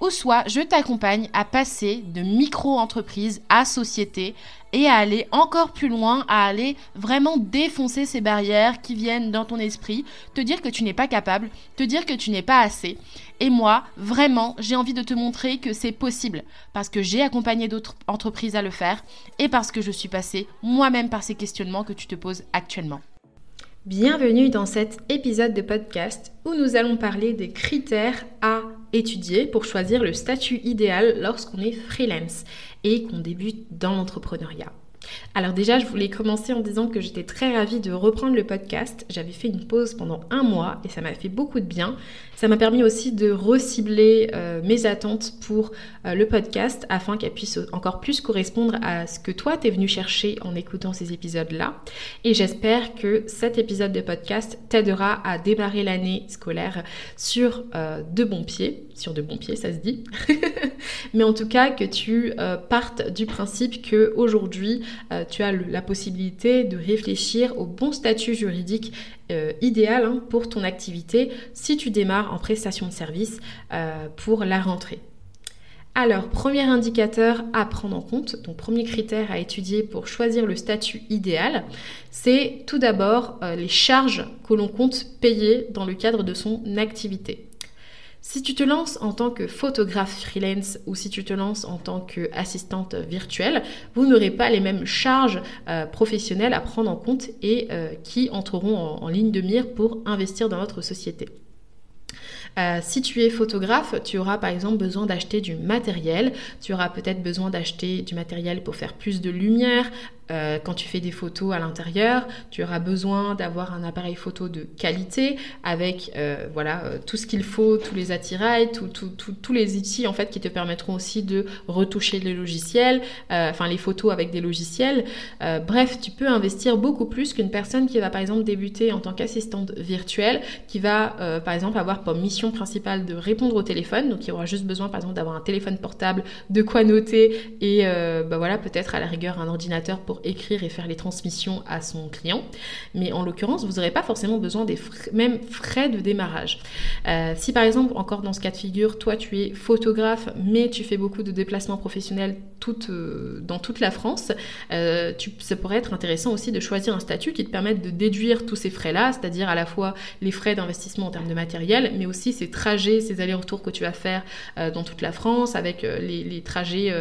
ou soit je t'accompagne à passer de micro-entreprise à société et à aller encore plus loin, à aller vraiment défoncer ces barrières qui viennent dans ton esprit, te dire que tu n'es pas capable, te dire que tu n'es pas assez. Et moi, vraiment, j'ai envie de te montrer que c'est possible parce que j'ai accompagné d'autres entreprises à le faire et parce que je suis passée moi-même par ces questionnements que tu te poses actuellement. Bienvenue dans cet épisode de podcast où nous allons parler des critères à étudier pour choisir le statut idéal lorsqu'on est freelance et qu'on débute dans l'entrepreneuriat. Alors déjà, je voulais commencer en disant que j'étais très ravie de reprendre le podcast. J'avais fait une pause pendant un mois et ça m'a fait beaucoup de bien. Ça m'a permis aussi de recibler euh, mes attentes pour euh, le podcast afin qu'elle puisse encore plus correspondre à ce que toi t'es venu chercher en écoutant ces épisodes-là. Et j'espère que cet épisode de podcast t'aidera à démarrer l'année scolaire sur euh, de bons pieds, sur de bons pieds, ça se dit. Mais en tout cas que tu partes du principe que aujourd'hui tu as la possibilité de réfléchir au bon statut juridique euh, idéal hein, pour ton activité si tu démarres en prestation de service euh, pour la rentrée. Alors, premier indicateur à prendre en compte, ton premier critère à étudier pour choisir le statut idéal, c'est tout d'abord euh, les charges que l'on compte payer dans le cadre de son activité. Si tu te lances en tant que photographe freelance ou si tu te lances en tant qu'assistante virtuelle, vous n'aurez pas les mêmes charges euh, professionnelles à prendre en compte et euh, qui entreront en, ligne de mire pour investir dans votre société. Euh, si tu es photographe, tu auras par exemple besoin d'acheter du matériel. Tu auras peut-être besoin d'acheter du matériel pour faire plus de lumière, euh, quand tu fais des photos à l'intérieur, tu auras besoin d'avoir un appareil photo de qualité avec euh, voilà euh, tout ce qu'il faut, tous les attirails, tous les outils en fait qui te permettront aussi de retoucher le logiciel, enfin les photos avec des logiciels. bref, tu peux investir beaucoup plus qu'une personne qui va par exemple débuter en tant qu'assistante virtuelle, qui va par exemple avoir pour mission principale de répondre au téléphone, donc il aura juste besoin par exemple d'avoir un téléphone portable, de quoi noter et bah voilà peut-être à la rigueur un ordinateur pour écrire et faire les transmissions à son client. Mais en l'occurrence, vous n'aurez pas forcément besoin des frais, même frais de démarrage. Euh, si par exemple, encore dans ce cas de figure, toi tu es photographe, mais tu fais beaucoup de déplacements professionnels euh, dans toute la France, euh, tu, ça pourrait être intéressant aussi de choisir un statut qui te permette de déduire tous ces frais-là, c'est-à-dire à la fois les frais d'investissement en termes de matériel, mais aussi ces trajets, ces allers-retours que tu vas faire dans toute la France avec les, trajets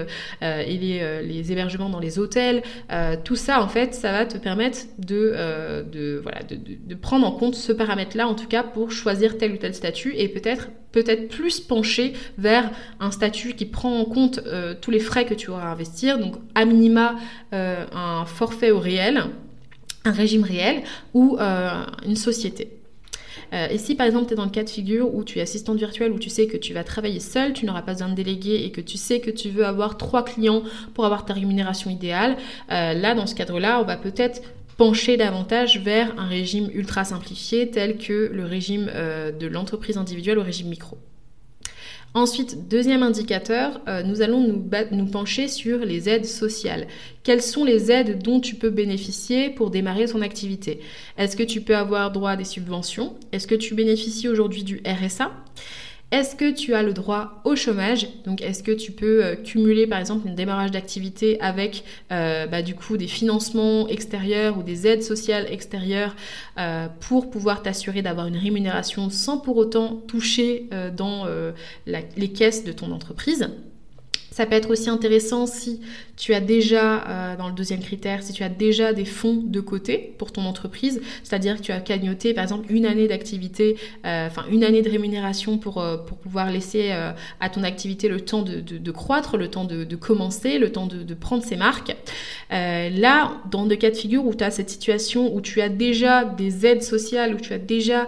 et les, hébergements dans les hôtels, euh, tout ça, en fait, ça va te permettre de, euh, de, prendre en compte ce paramètre-là, en tout cas, pour choisir tel ou tel statut et peut-être peut-être plus pencher vers un statut qui prend en compte euh, tous les frais que tu auras à investir, donc à minima un forfait au réel, un régime réel ou une société. Euh, et si par exemple tu es dans le cas de figure où tu es assistante virtuelle, où tu sais que tu vas travailler seule, tu n'auras pas besoin de déléguer et que tu sais que tu veux avoir trois clients pour avoir ta rémunération idéale, euh, là dans ce cadre-là, on va peut-être pencher davantage vers un régime ultra simplifié tel que le régime euh, de l'entreprise individuelle au régime micro. Ensuite, deuxième indicateur, euh, nous allons nous, nous, pencher sur les aides sociales. Quelles sont les aides dont tu peux bénéficier pour démarrer ton activité? Est-ce que tu peux avoir droit à des subventions? Est-ce que tu bénéficies aujourd'hui du RSA est-ce que tu as le droit au chômage? Donc est-ce que tu peux euh, cumuler par exemple un démarrage d'activité avec euh, bah, du coup des financements extérieurs ou des aides sociales extérieures euh, pour pouvoir t'assurer d'avoir une rémunération sans pour autant toucher dans les caisses de ton entreprise? Ça peut être aussi intéressant si tu as déjà, euh, dans le deuxième critère, si tu as déjà des fonds de côté pour ton entreprise, c'est-à-dire que tu as cagnoté par exemple une année d'activité, euh, enfin une année de rémunération pour, euh, pour pouvoir laisser à ton activité le temps de, de, croître, le temps de, de, commencer, le temps de, prendre ses marques. là, dans des cas de figure où tu as cette situation où tu as déjà des aides sociales, où tu as déjà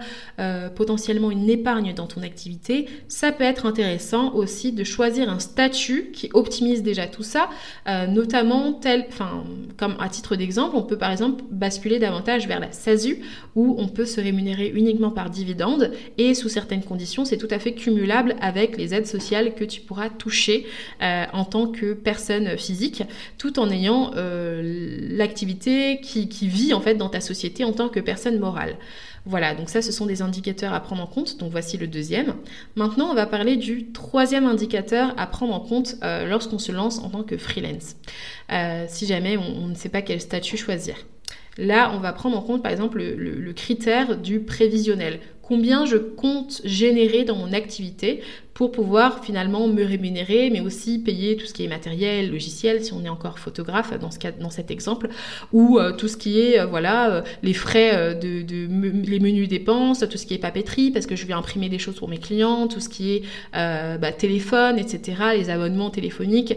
potentiellement une épargne dans ton activité, ça peut être intéressant aussi de choisir un statut qui optimise déjà tout ça, euh, notamment tel, comme à titre d'exemple, on peut par exemple basculer davantage vers la SASU où on peut se rémunérer uniquement par dividende et sous certaines conditions, c'est tout à fait cumulable avec les aides sociales que tu pourras toucher euh, en tant que personne physique, tout en ayant l'activité qui, qui vit en fait dans ta société en tant que personne morale. Voilà, donc ça, ce sont des indicateurs à prendre en compte. Donc voici le deuxième. Maintenant, on va parler du troisième indicateur à prendre en compte euh, lorsqu'on se lance en tant que freelance. Euh, si jamais on, ne sait pas quel statut choisir. Là, on va prendre en compte par exemple le critère du prévisionnel. Combien je compte générer dans mon activité pour pouvoir finalement me rémunérer, mais aussi payer tout ce qui est matériel, logiciel, si on est encore photographe dans, ce cas, dans cet exemple, ou euh, tout ce qui est euh, voilà euh, les frais de, les menus dépenses, tout ce qui est papeterie, parce que je vais imprimer des choses pour mes clients, tout ce qui est bah, téléphone, etc., les abonnements téléphoniques,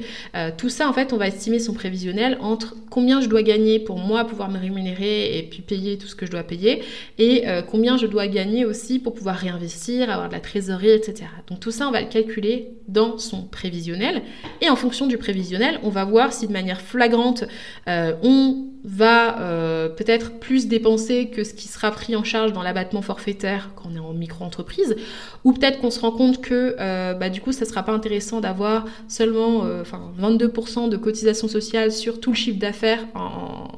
tout ça en fait on va estimer son prévisionnel entre combien je dois gagner pour moi pouvoir me rémunérer et puis payer tout ce que je dois payer, et combien je dois gagner aussi pour pouvoir réinvestir, avoir de la trésorerie, etc. Donc tout ça on va le calculer dans son prévisionnel. Et en fonction du prévisionnel, on va voir si de manière flagrante, euh, on va euh, peut-être plus dépenser que ce qui sera pris en charge dans l'abattement forfaitaire quand on est en micro-entreprise, ou peut-être qu'on se rend compte que euh, bah, du coup, ça ne sera pas intéressant d'avoir seulement enfin 22% de cotisation sociale sur tout le chiffre d'affaires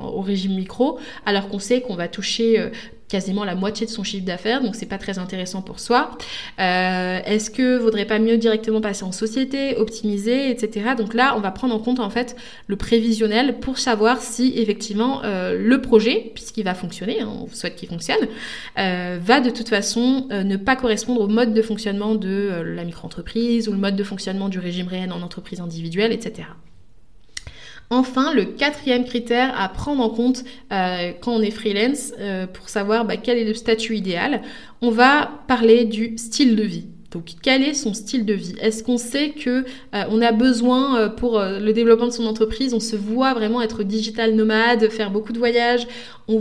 au régime micro, alors qu'on sait qu'on va toucher quasiment la moitié de son chiffre d'affaires, donc c'est pas très intéressant pour soi. Euh, est-ce que vaudrait pas mieux directement passer en société, optimiser, etc. Donc là, on va prendre en compte en fait le prévisionnel pour savoir si effectivement euh, le projet, puisqu'il va fonctionner, hein, on souhaite qu'il fonctionne, euh, va de toute façon ne pas correspondre au mode de fonctionnement de la micro-entreprise ou le mode de fonctionnement du régime réel en entreprise individuelle, etc. Enfin, le quatrième critère à prendre en compte euh, quand on est freelance euh, pour savoir bah, quel est le statut idéal, on va parler du style de vie. Donc, quel est son style de vie? Est-ce qu'on sait que euh, on a besoin pour le développement de son entreprise On se voit vraiment être digital nomade, faire beaucoup de voyages? On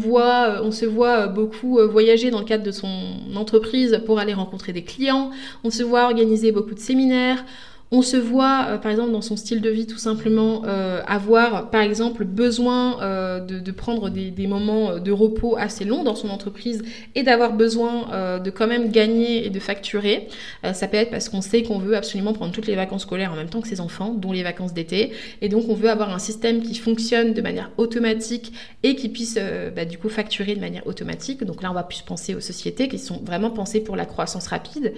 se voit beaucoup voyager dans le cadre de son entreprise pour aller rencontrer des clients. On se voit organiser beaucoup de séminaires. On se voit, euh, par exemple, dans son style de vie, tout simplement euh, avoir, par exemple, besoin euh, de, prendre des, moments de repos assez longs dans son entreprise et d'avoir besoin de quand même gagner et de facturer. ça peut être parce qu'on sait qu'on veut absolument prendre toutes les vacances scolaires en même temps que ses enfants, dont les vacances d'été. Et donc, on veut avoir un système qui fonctionne de manière automatique et qui puisse, bah, du coup, facturer de manière automatique. Donc là, on va plus penser aux sociétés qui sont vraiment pensées pour la croissance rapide.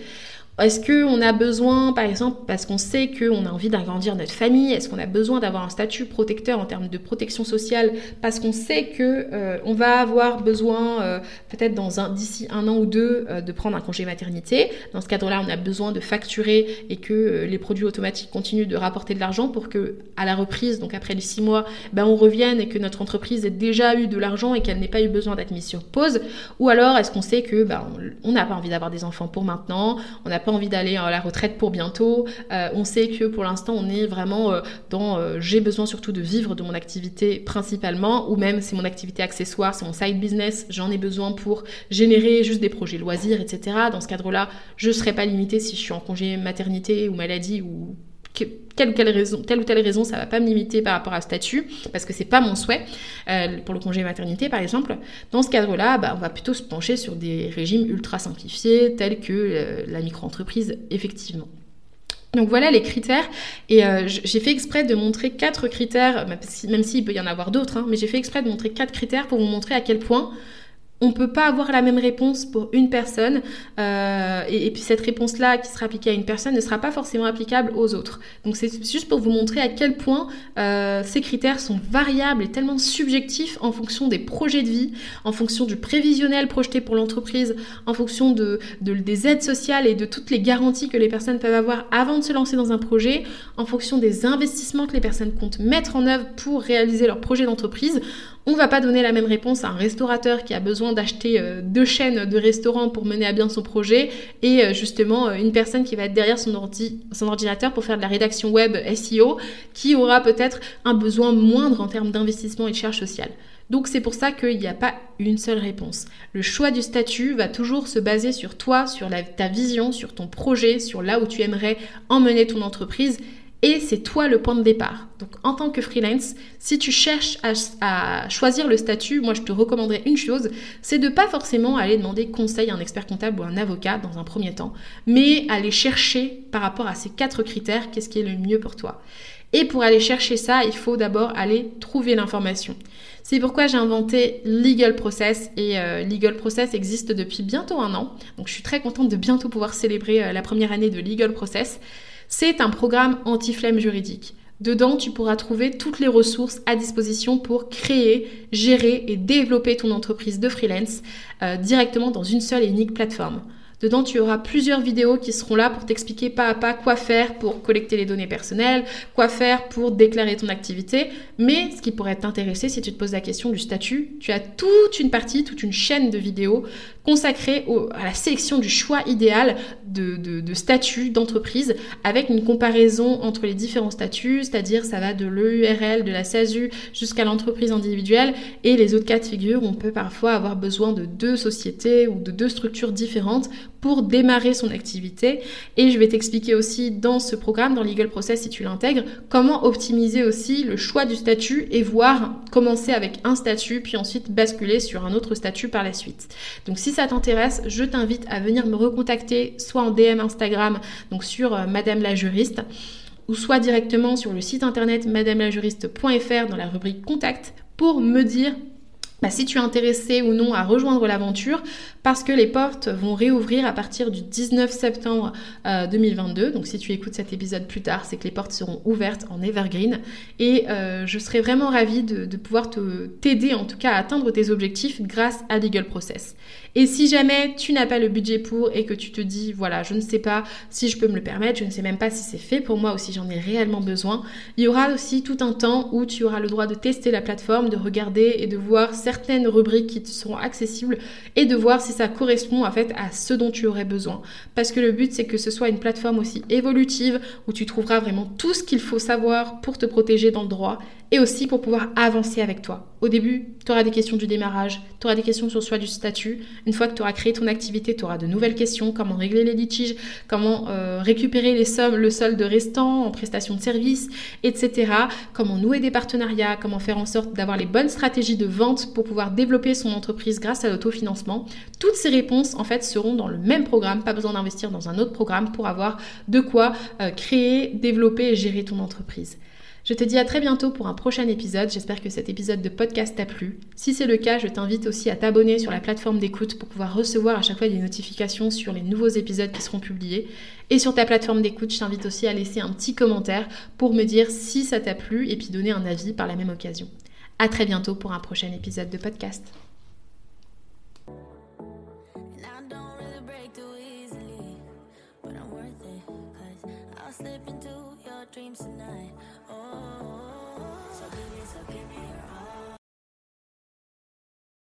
Est-ce qu'on a besoin, par exemple, parce qu'on sait qu'on a envie d'agrandir notre famille, est-ce qu'on a besoin d'avoir un statut protecteur en termes de protection sociale parce qu'on sait que euh, on va avoir besoin, euh, peut-être dans un d'ici un an ou deux, euh, de prendre un congé maternité. Dans ce cadre-là, on a besoin de facturer et que les produits automatiques continuent de rapporter de l'argent pour que, à la reprise, donc après les six mois, ben, on revienne et que notre entreprise ait déjà eu de l'argent et qu'elle n'ait pas eu besoin d'être mise sur pause. Ou alors, est-ce qu'on sait que ben, on n'a pas envie d'avoir des enfants pour maintenant, on a pas envie d'aller à la retraite pour bientôt. On sait que pour l'instant, on est vraiment euh, dans euh, j'ai besoin surtout de vivre de mon activité principalement, ou même c'est mon activité accessoire, c'est mon side business, j'en ai besoin pour générer juste des projets loisirs, etc. Dans ce cadre-là, je ne serai pas limitée si je suis en congé maternité ou maladie ou telle ou telle raison, telle ou telle raison, va pas me limiter par rapport à statut, parce que c'est pas mon souhait euh, pour le congé maternité par exemple. Dans ce cadre-là, bah, on va plutôt se pencher sur des régimes ultra simplifiés, tels que la micro-entreprise, effectivement. Donc voilà les critères. Et euh, j'ai fait exprès de montrer quatre critères, même s'il peut y en avoir d'autres, hein, mais j'ai fait exprès de montrer quatre critères pour vous montrer à quel point on ne peut pas avoir la même réponse pour une personne euh, et, puis cette réponse-là qui sera appliquée à une personne ne sera pas forcément applicable aux autres. Donc c'est juste pour vous montrer à quel point euh, ces critères sont variables et tellement subjectifs en fonction des projets de vie, en fonction du prévisionnel projeté pour l'entreprise, en fonction de, des aides sociales et de toutes les garanties que les personnes peuvent avoir avant de se lancer dans un projet, en fonction des investissements que les personnes comptent mettre en œuvre pour réaliser leur projet d'entreprise. On ne va pas donner la même réponse à un restaurateur qui a besoin d'acheter euh, deux chaînes de restaurants pour mener à bien son projet et euh, justement euh, une personne qui va être derrière son, son ordinateur pour faire de la rédaction web SEO qui aura peut-être un besoin moindre en termes d'investissement et de charge sociale. Donc c'est pour ça qu'il n'y a pas une seule réponse. Le choix du statut va toujours se baser sur toi, sur ta vision, sur ton projet, sur là où tu aimerais emmener ton entreprise et c'est toi le point de départ. Donc en tant que freelance, si tu cherches à, choisir le statut, moi je te recommanderais une chose, c'est de pas forcément aller demander conseil à un expert comptable ou un avocat dans un premier temps, mais aller chercher par rapport à ces quatre critères qu'est-ce qui est le mieux pour toi. Et pour aller chercher ça, il faut d'abord aller trouver l'information. C'est pourquoi j'ai inventé Legal Process et euh, Legal Process existe depuis bientôt un an. Donc je suis très contente de bientôt pouvoir célébrer euh, la première année de Legal Process. C'est un programme anti-flemme juridique. Dedans, tu pourras trouver toutes les ressources à disposition pour créer, gérer et développer ton entreprise de freelance euh, directement dans une seule et unique plateforme. Dedans, tu auras plusieurs vidéos qui seront là pour t'expliquer pas à pas quoi faire pour collecter les données personnelles, quoi faire pour déclarer ton activité. Mais ce qui pourrait t'intéresser, si tu te poses la question du statut, tu as toute une partie, toute une chaîne de vidéos consacrée à la sélection du choix idéal de, de, statut d'entreprise avec une comparaison entre les différents statuts, c'est-à-dire ça va de l'EURL, de la SASU jusqu'à l'entreprise individuelle. Et les autres cas de figure, on peut parfois avoir besoin de deux sociétés ou de deux structures différentes pour démarrer son activité. Et je vais t'expliquer aussi dans ce programme, dans Legal Process, si tu l'intègres, comment optimiser aussi le choix du statut et voir commencer avec un statut, puis ensuite basculer sur un autre statut par la suite. Donc si ça t'intéresse, je t'invite à venir me recontacter soit en DM Instagram, donc sur euh, Madame la juriste, ou soit directement sur le site internet madamelajuriste.fr dans la rubrique contact pour me dire bah, si tu es intéressé ou non à rejoindre l'aventure, parce que les portes vont réouvrir à partir du 19 septembre 2022. Euh, Donc si tu écoutes cet épisode plus tard, c'est que les portes seront ouvertes en Evergreen. Et euh, je serai vraiment ravie de, de pouvoir t'aider en tout cas à atteindre tes objectifs grâce à Legal Process. Et si jamais tu n'as pas le budget pour et que tu te dis, voilà, je ne sais pas si je peux me le permettre, je ne sais même pas si c'est fait pour moi ou si j'en ai réellement besoin, il y aura aussi tout un temps où tu auras le droit de tester la plateforme, de regarder et de voir certaines rubriques qui te seront accessibles et de voir si ça correspond en fait à ce dont tu aurais besoin. Parce que le but c'est que ce soit une plateforme aussi évolutive où tu trouveras vraiment tout ce qu'il faut savoir pour te protéger dans le droit et aussi pour pouvoir avancer avec toi. Au début, tu auras des questions du démarrage, tu auras des questions sur le du statut. Une fois que tu auras créé ton activité, tu auras de nouvelles questions, comment régler les litiges, comment euh, récupérer les sommes, le solde restant en prestation de services, etc. Comment nouer des partenariats, comment faire en sorte d'avoir les bonnes stratégies de vente pour pouvoir développer son entreprise grâce à l'autofinancement. Toutes ces réponses, en fait, seront dans le même programme, pas besoin d'investir dans un autre programme pour avoir de quoi euh, créer, développer et gérer ton entreprise. Je te dis à très bientôt pour un prochain épisode. J'espère que cet épisode de podcast t'a plu. Si c'est le cas, je t'invite aussi à t'abonner sur la plateforme d'écoute pour pouvoir recevoir à chaque fois des notifications sur les nouveaux épisodes qui seront publiés. Et sur ta plateforme d'écoute, je t'invite aussi à laisser un petit commentaire pour me dire si ça t'a plu et puis donner un avis par la même occasion. À très bientôt pour un prochain épisode de podcast.